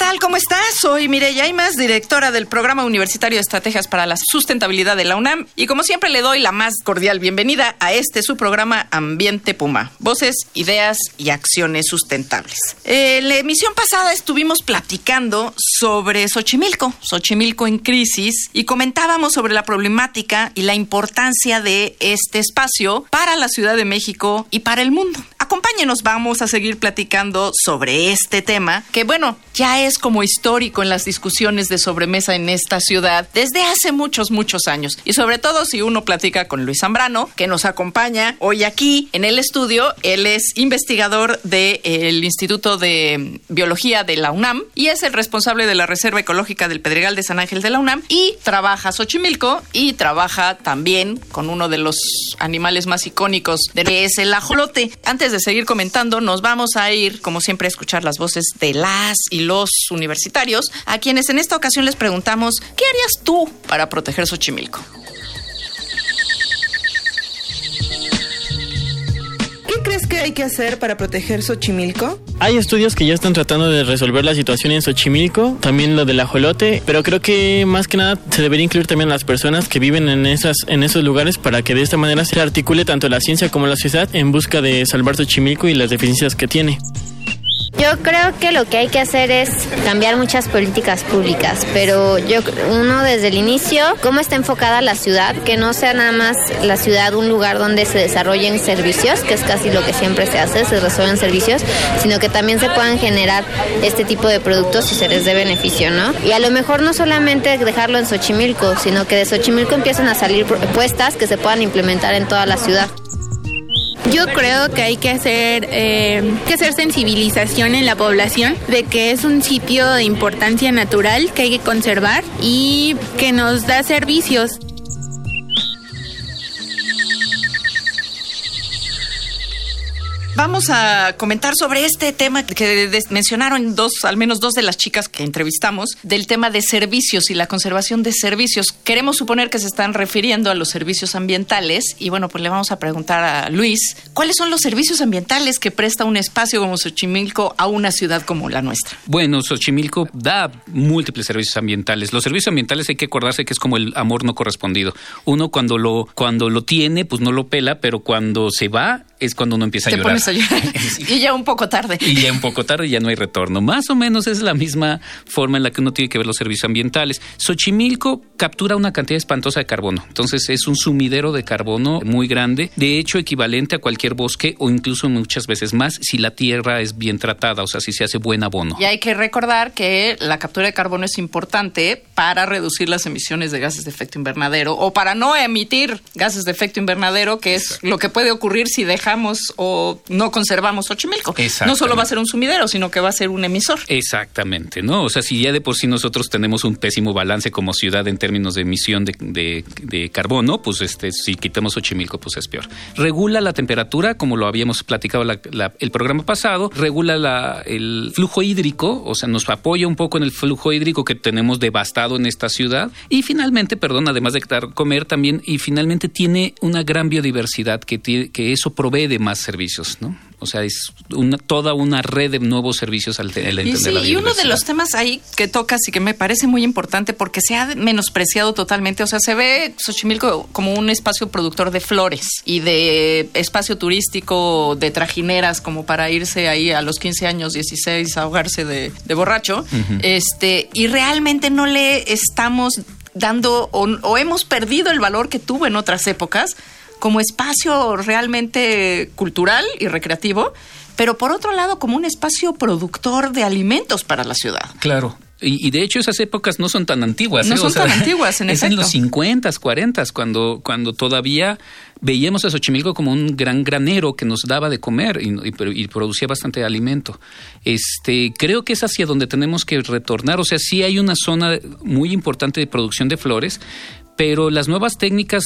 Tal? ¿Cómo estás? Soy Mireya Imas, directora del Programa Universitario de Estrategias para la Sustentabilidad de la UNAM. Y como siempre le doy la más cordial bienvenida a este su programa Ambiente Puma. Voces, ideas y acciones sustentables. En la emisión pasada estuvimos platicando sobre Xochimilco, Xochimilco en crisis, y comentábamos sobre la problemática y la importancia de este espacio para la Ciudad de México y para el mundo. Acompáñenos, vamos a seguir platicando sobre este tema, que bueno, ya es como histórico en las discusiones de sobremesa en esta ciudad desde hace muchos, muchos años. Y sobre todo si uno platica con Luis Zambrano, que nos acompaña hoy aquí en el estudio. Él es investigador del Instituto de Biología de la UNAM y es el responsable de la Reserva Ecológica del Pedregal de San Ángel de la UNAM y trabaja Xochimilco y trabaja también con uno de los animales más icónicos de es el ajolote. Antes de seguir comentando, nos vamos a ir, como siempre, a escuchar las voces de las y los universitarios, a quienes en esta ocasión les preguntamos, ¿qué harías tú para proteger Xochimilco? ¿Qué crees que hay que hacer para proteger Xochimilco? Hay estudios que ya están tratando de resolver la situación en Xochimilco, también lo del ajolote, pero creo que más que nada se debería incluir también las personas que viven en esas en esos lugares para que de esta manera se articule tanto la ciencia como la sociedad en busca de salvar Xochimilco y las deficiencias que tiene. Yo creo que lo que hay que hacer es cambiar muchas políticas públicas, pero yo uno desde el inicio, cómo está enfocada la ciudad, que no sea nada más la ciudad un lugar donde se desarrollen servicios, que es casi lo que siempre se hace, se resuelven servicios, sino que también se puedan generar este tipo de productos y se les dé beneficio, ¿no? Y a lo mejor no solamente dejarlo en Xochimilco, sino que de Xochimilco empiezan a salir propuestas que se puedan implementar en toda la ciudad. Yo creo que hay que hacer, eh, que hacer sensibilización en la población de que es un sitio de importancia natural que hay que conservar y que nos da servicios. Vamos a comentar sobre este tema que mencionaron dos, al menos dos de las chicas que entrevistamos, del tema de servicios y la conservación de servicios. Queremos suponer que se están refiriendo a los servicios ambientales y bueno, pues le vamos a preguntar a Luis, ¿cuáles son los servicios ambientales que presta un espacio como Xochimilco a una ciudad como la nuestra? Bueno, Xochimilco da múltiples servicios ambientales. Los servicios ambientales hay que acordarse que es como el amor no correspondido. Uno cuando lo, cuando lo tiene, pues no lo pela, pero cuando se va, es cuando uno empieza a llorar. Pones a llorar. y ya un poco tarde. Y ya un poco tarde ya no hay retorno. Más o menos es la misma forma en la que uno tiene que ver los servicios ambientales. Xochimilco captura una cantidad espantosa de carbono. Entonces es un sumidero de carbono muy grande, de hecho equivalente a cualquier bosque o incluso muchas veces más si la tierra es bien tratada, o sea, si se hace buen abono. Y hay que recordar que la captura de carbono es importante para reducir las emisiones de gases de efecto invernadero o para no emitir gases de efecto invernadero, que es lo que puede ocurrir si deja o no conservamos Xochimilco. No solo va a ser un sumidero, sino que va a ser un emisor. Exactamente, ¿no? O sea, si ya de por sí nosotros tenemos un pésimo balance como ciudad en términos de emisión de, carbono, pues este, si quitamos Xochimilco, pues es peor. Regula la temperatura, como lo habíamos platicado el programa pasado, regula el flujo hídrico, o sea, nos apoya un poco en el flujo hídrico que tenemos devastado en esta ciudad. Y finalmente, perdón, además de comer también, y finalmente tiene una gran biodiversidad que, que eso provee de más servicios, ¿no? O sea, es una, toda una red de nuevos servicios al entender y, sí, y uno de los temas ahí que tocas y que me parece muy importante porque se ha menospreciado totalmente, o sea, se ve Xochimilco como un espacio productor de flores y de espacio turístico de trajineras como para irse ahí a los 15 años, 16, a ahogarse de, borracho, este, y realmente no le estamos dando o hemos perdido el valor que tuvo en otras épocas como espacio realmente cultural y recreativo, pero por otro lado como un espacio productor de alimentos para la ciudad. Claro. Y, y de hecho esas épocas no son tan antiguas. No ¿eh? son tan antiguas, en Es en los 50, 40, cuando, cuando todavía veíamos a Xochimilco como un gran granero que nos daba de comer y, y- pero- y producía bastante alimento. Este, creo que es hacia donde tenemos que retornar. O sea, sí hay una zona muy importante de producción de flores, pero las nuevas técnicas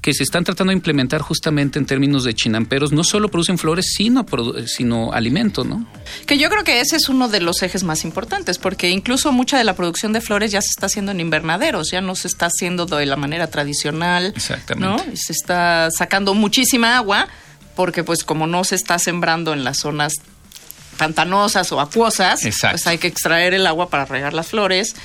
que se están tratando de implementar justamente en términos de chinamperos no solo producen flores, sino, produ- sino alimento, ¿no? Que yo creo que ese es uno de los ejes más importantes, porque incluso mucha de la producción de flores ya se está haciendo en invernaderos, ya no se está haciendo de la manera tradicional. Exactamente. ¿no? Y se está sacando muchísima agua, porque pues como no se está sembrando en las zonas pantanosas o acuosas, Exacto. pues hay que extraer el agua para regar las flores,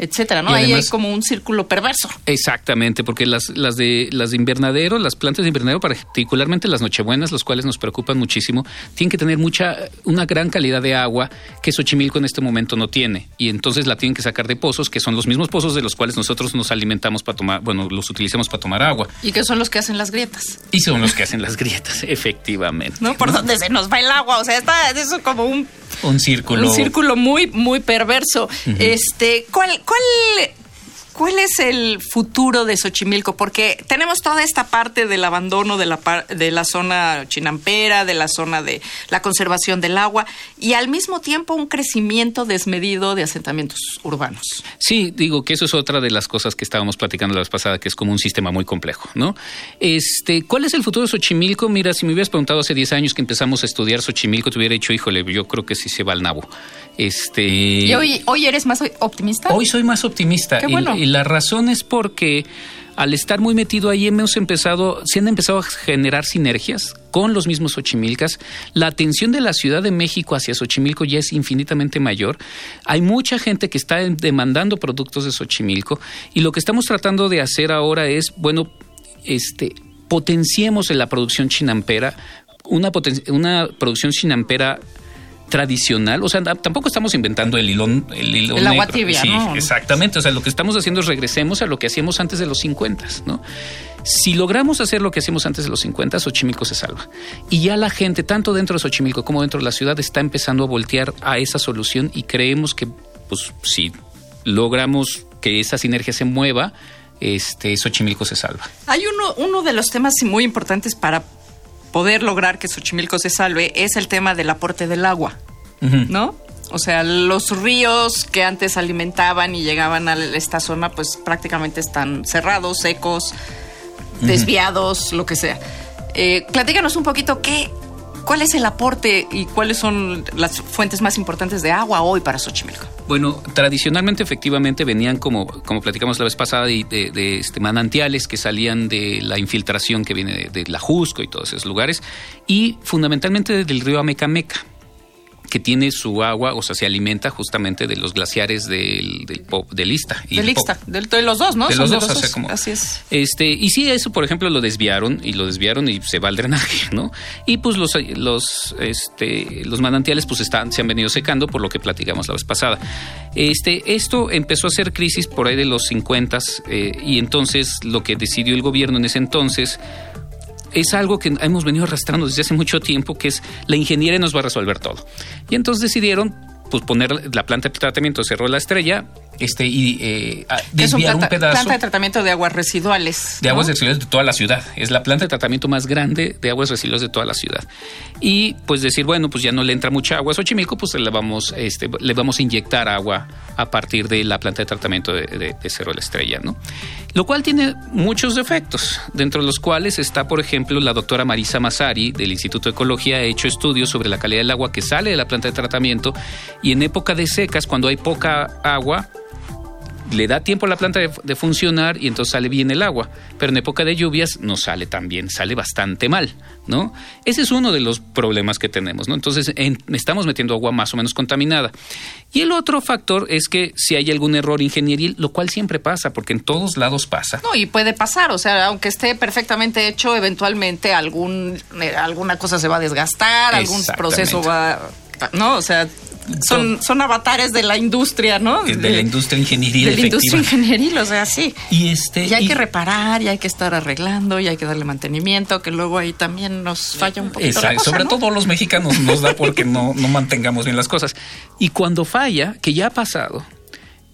etcétera, ¿no? Y Ahí hay como un círculo perverso. Exactamente, porque las, las de las de invernadero, las plantas de invernadero, particularmente las nochebuenas, los cuales nos preocupan muchísimo, tienen que tener mucha, una gran calidad de agua que Xochimilco en este momento no tiene. Y entonces la tienen que sacar de pozos, que son los mismos pozos de los cuales nosotros nos alimentamos para tomar, bueno, los utilizamos para tomar agua. Y que son los que hacen las grietas, Y son los que hacen las grietas, efectivamente. ¿no? Por donde se nos va el agua, o sea, está eso como un Un círculo. Un círculo muy, muy perverso. Este, ¿cuál, cuál, ¿Cuál es el futuro de Xochimilco? Porque tenemos toda esta parte del abandono de la, de la zona chinampera, de la zona de la conservación del agua y al mismo tiempo un crecimiento desmedido de asentamientos urbanos. Sí, digo que eso es otra de las cosas que estábamos platicando la vez pasada, que es como un sistema muy complejo, ¿no? Este, ¿cuál es el futuro de Xochimilco? Mira, si me hubieras preguntado hace 10 años que empezamos a estudiar Xochimilco, te hubiera dicho, híjole, yo creo que sí se va al nabo. Este, ¿Y hoy, hoy eres más optimista? Hoy soy más optimista. Qué Y- bueno. y, la razón es porque al estar muy metido ahí hemos empezado, se han empezado a generar sinergias con los mismos Xochimilcas. La atención de la Ciudad de México hacia Xochimilco ya es infinitamente mayor. Hay mucha gente que está demandando productos de Xochimilco y lo que estamos tratando de hacer ahora es, bueno, este, potenciemos en la producción chinampera, una, poten- una producción chinampera tradicional, o sea, tampoco estamos inventando el hilón, el hilo El agua negro. tibia, Sí, ¿no? exactamente, o sea, lo que estamos haciendo es regresemos a lo que hacíamos antes de los 50, ¿no? Si logramos hacer lo que hacíamos antes de los 50, Xochimilco se salva. Y ya la gente, tanto dentro de Xochimilco como dentro de la ciudad, está empezando a voltear a esa solución y creemos que, pues, si logramos que esa sinergia se mueva, este, Xochimilco se salva. Hay uno, uno de los temas muy importantes para poder lograr que Xochimilco se salve es el tema del aporte del agua, ¿no? O sea, los ríos que antes alimentaban y llegaban a esta zona, pues prácticamente están cerrados, secos, desviados, lo que sea. Eh, platícanos un poquito qué, cuál es el aporte y cuáles son las fuentes más importantes de agua hoy para Xochimilco. Bueno, tradicionalmente efectivamente venían como, como platicamos la vez pasada de, de- este, manantiales que salían de la infiltración que viene de, de la Jusco y todos esos lugares y fundamentalmente del río Amecameca que tiene su agua, o sea, se alimenta justamente de los glaciares del, del, Po- del Ista. y Del del- de los dos, ¿no? De los dos, o sea, como- Así es. Este, y sí, eso, por ejemplo, lo desviaron y lo desviaron y se va al drenaje, ¿no? Y pues los, los, este, los manantiales pues están, se han venido secando por lo que platicamos la vez pasada. Este, esto empezó a ser crisis por ahí de los 50 y entonces lo que decidió el gobierno en ese entonces es algo que hemos venido arrastrando desde hace mucho tiempo, que es la ingeniería nos va a resolver todo. Y entonces decidieron pues poner la planta de tratamiento Cerro de la Estrella este, y eh, un desviar un, planta, pedazo planta de tratamiento de aguas residuales. de ¿no? aguas residuales de toda la ciudad. Es la planta de tratamiento más grande de aguas residuales de toda la ciudad. Y pues decir, bueno, pues ya no le entra mucha agua a Xochimilco, pues le vamos, este, le vamos a inyectar agua a partir de la planta de tratamiento de, de- de Cerro de la Estrella, ¿no? Lo cual tiene muchos defectos, dentro de los cuales está, por ejemplo, la doctora Marisa Masari del Instituto de Ecología ha hecho estudios sobre la calidad del agua que sale de la planta de tratamiento y en época de secas, cuando hay poca agua, le da tiempo a la planta de, de funcionar y entonces sale bien el agua. Pero en época de lluvias no sale tan bien, sale bastante mal, ¿no? Ese es uno de los problemas que tenemos, ¿no? Entonces en- estamos metiendo agua más o menos contaminada. Y el otro factor es que si hay algún error ingenieril, lo cual siempre pasa, porque en todos lados pasa. No, y puede pasar, o sea, aunque esté perfectamente hecho, eventualmente algún, eh, alguna cosa se va a desgastar, algún proceso va, ¿no? O sea, son, son avatares de la industria, ¿no? De, la industria ingenieril de la efectiva. industria ingenieril, o sea, sí. Y este Y hay y- que reparar, y hay que estar arreglando, y hay que darle mantenimiento, que luego ahí también nos falla un poquito la cosa, sobre ¿no? todo los mexicanos nos da porque no, no mantengamos bien las cosas. Y cuando falla, que ya ha pasado,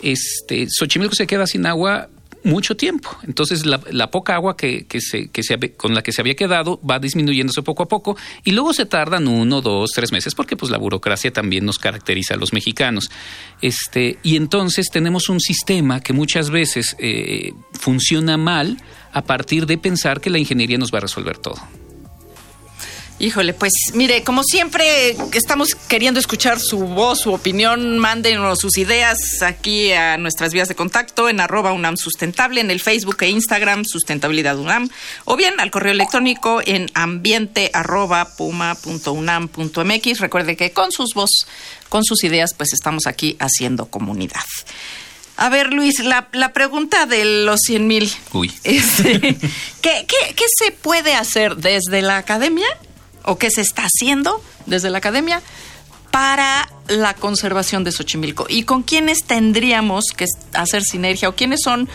este, Xochimilco se queda sin agua mucho tiempo. Entonces la, poca agua que, que, se, que se, con la que se había quedado va disminuyéndose poco a poco y luego se tardan uno, dos, tres meses porque pues la burocracia también nos caracteriza a los mexicanos. Este, y entonces tenemos un sistema que muchas veces eh, funciona mal a partir de pensar que la ingeniería nos va a resolver todo. Híjole, pues mire, como siempre estamos queriendo escuchar su voz, su opinión, mándenos sus ideas aquí a nuestras vías de contacto en arroba UNAM Sustentable, en el Facebook e Instagram Sustentabilidad UNAM, o bien al correo electrónico en ambiente arroba puma punto unam punto mx. Recuerde que con sus voz, con sus ideas, pues estamos aquí haciendo comunidad. A ver, Luis, la, la pregunta de los 100 mil. Uy. Este, ¿qué, qué, ¿Qué se puede hacer desde la academia o qué se está haciendo desde la academia para la conservación de Xochimilco? ¿Y con quiénes tendríamos que hacer sinergia o quiénes son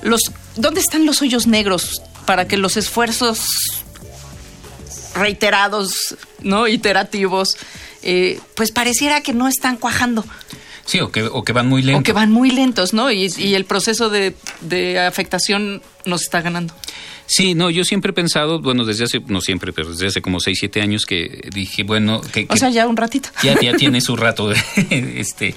los... ¿Dónde están los hoyos negros para que los esfuerzos reiterados, ¿no? Iterativos, eh, pues pareciera que no están cuajando. Sí, o que, o que van muy lentos. O que van muy lentos, ¿no? Y, y el proceso de, de, afectación nos está ganando. Sí, no, yo siempre he pensado, bueno, desde hace, no siempre, pero desde hace como 6, 7 años que dije, bueno... Que, o sea, ya un ratito. Ya, ya tiene su rato. este,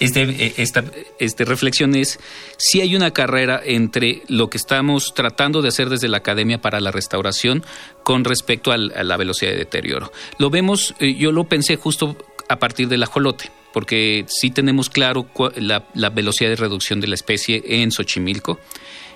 este, esta este reflexión es, si hay una carrera entre lo que estamos tratando de hacer desde la academia para la restauración con respecto a la velocidad de deterioro. Lo vemos, yo lo pensé justo a partir del ajolote porque sí tenemos claro la, la, velocidad de reducción de la especie en Xochimilco.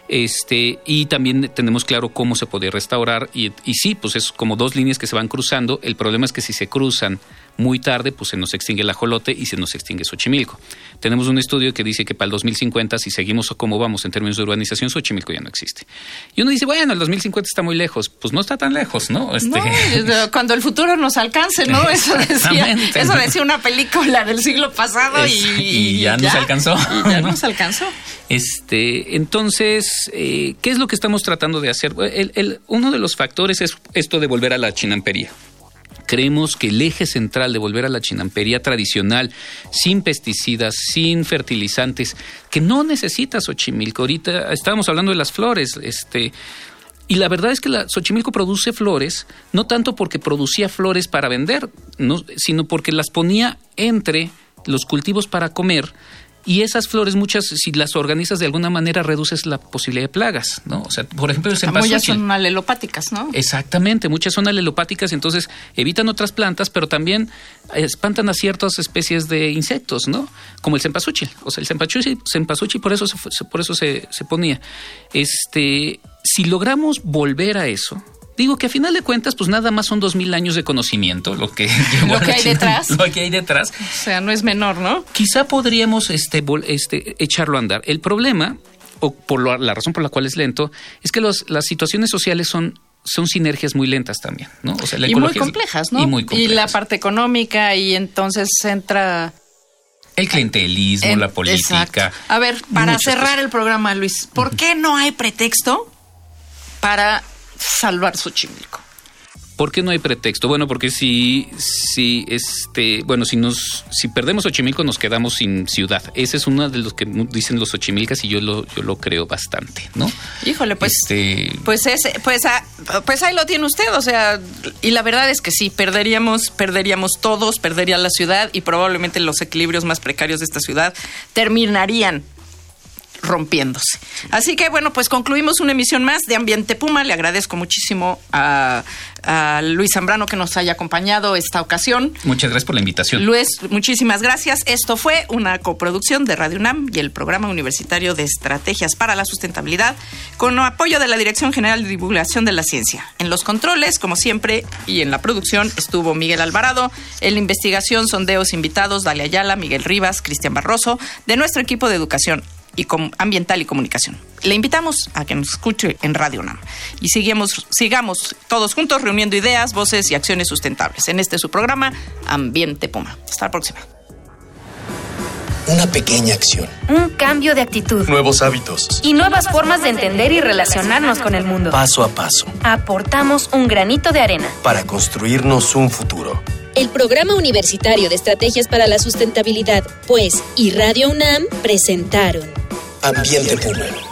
Este, y también tenemos claro cómo se puede restaurar. Y sí, pues es como dos líneas que se van cruzando. El problema es que si se cruzan muy tarde, pues se nos extingue el ajolote y se nos extingue Xochimilco. Tenemos un estudio que dice que para el 2050, si seguimos como vamos en términos de urbanización, Xochimilco ya no existe. Y uno dice, bueno, el 2050 está muy lejos. Pues no está tan lejos, ¿no? Este... no cuando el futuro nos alcance, ¿no? Eso decía, eso decía una película del siglo pasado y, y, ya, ya, nos alcanzó. Y ya nos alcanzó. Este, entonces, eh, ¿qué es lo que estamos tratando de hacer? El, el, uno de los factores es esto de volver a la chinampería creemos que el eje central de volver a la chinampería tradicional, sin pesticidas, sin fertilizantes, que no necesita Xochimilco. Ahorita estábamos hablando de las flores, este. Y la verdad es que la Xochimilco produce flores, no tanto porque producía flores para vender, no, sino porque las ponía entre los cultivos para comer y esas flores muchas si las organizas de alguna manera reduces la posibilidad de plagas, ¿no? O sea, por ejemplo, el cempasúchil. Muchas son alelopáticas, ¿no? Exactamente, muchas son alelopáticas, entonces evitan otras plantas, pero también espantan a ciertas especies de insectos, ¿no? Como el cempasúchil, o sea, el cempasúchil, cempasúchil por eso se, por eso se, se ponía. Este, si logramos volver a eso, Digo que a final de cuentas, pues nada más son dos mil años de conocimiento, lo que, lo que hay detrás. Lo que hay detrás. O sea, no es menor, ¿no? Quizá podríamos este, este, echarlo a andar. El problema, o por lo, la razón por la cual es lento, es que los, las situaciones sociales son son sinergias muy lentas también, ¿no? O sea, la y muy complejas, ¿no? Y muy complejas. Y la parte económica y entonces entra el clientelismo, en, la política. Exacto. A ver, para cerrar cosas. el programa, Luis, ¿por uh -huh. qué no hay pretexto para salvar Xochimilco. ¿Por qué no hay pretexto? Bueno, porque si, si este, bueno, si nos, si perdemos Xochimilco nos quedamos sin ciudad. Ese es uno de los que dicen los Xochimilcas y yo lo, yo lo creo bastante, ¿no? Híjole, pues, este... pues ese, pues, pues ahí lo tiene usted, o sea, y la verdad es que sí, perderíamos, perderíamos todos, perdería la ciudad y probablemente los equilibrios más precarios de esta ciudad terminarían rompiéndose. Así que bueno, pues concluimos una emisión más de Ambiente Puma. Le agradezco muchísimo a, a, Luis Zambrano que nos haya acompañado esta ocasión. Muchas gracias por la invitación. Luis, muchísimas gracias. Esto fue una coproducción de Radio UNAM y el Programa Universitario de Estrategias para la Sustentabilidad con apoyo de la Dirección General de Divulgación de la Ciencia. En los controles, como siempre, y en la producción estuvo Miguel Alvarado. En la investigación, sondeos invitados, Dalia Ayala, Miguel Rivas, Cristian Barroso, de nuestro equipo de educación y com ambiental y comunicación. Le invitamos a que nos escuche en Radio UNAM y sigamos, sigamos todos juntos reuniendo ideas, voces y acciones sustentables. En este su programa, Ambiente Puma. Hasta la próxima. Una pequeña acción. Un cambio de actitud. Nuevos hábitos. Y nuevas formas de entender y relacionarnos con el mundo. Paso a paso. Aportamos un granito de arena. Para construirnos un futuro. El Programa Universitario de Estrategias para la Sustentabilidad, pues, y Radio UNAM presentaron Ambiente Puma.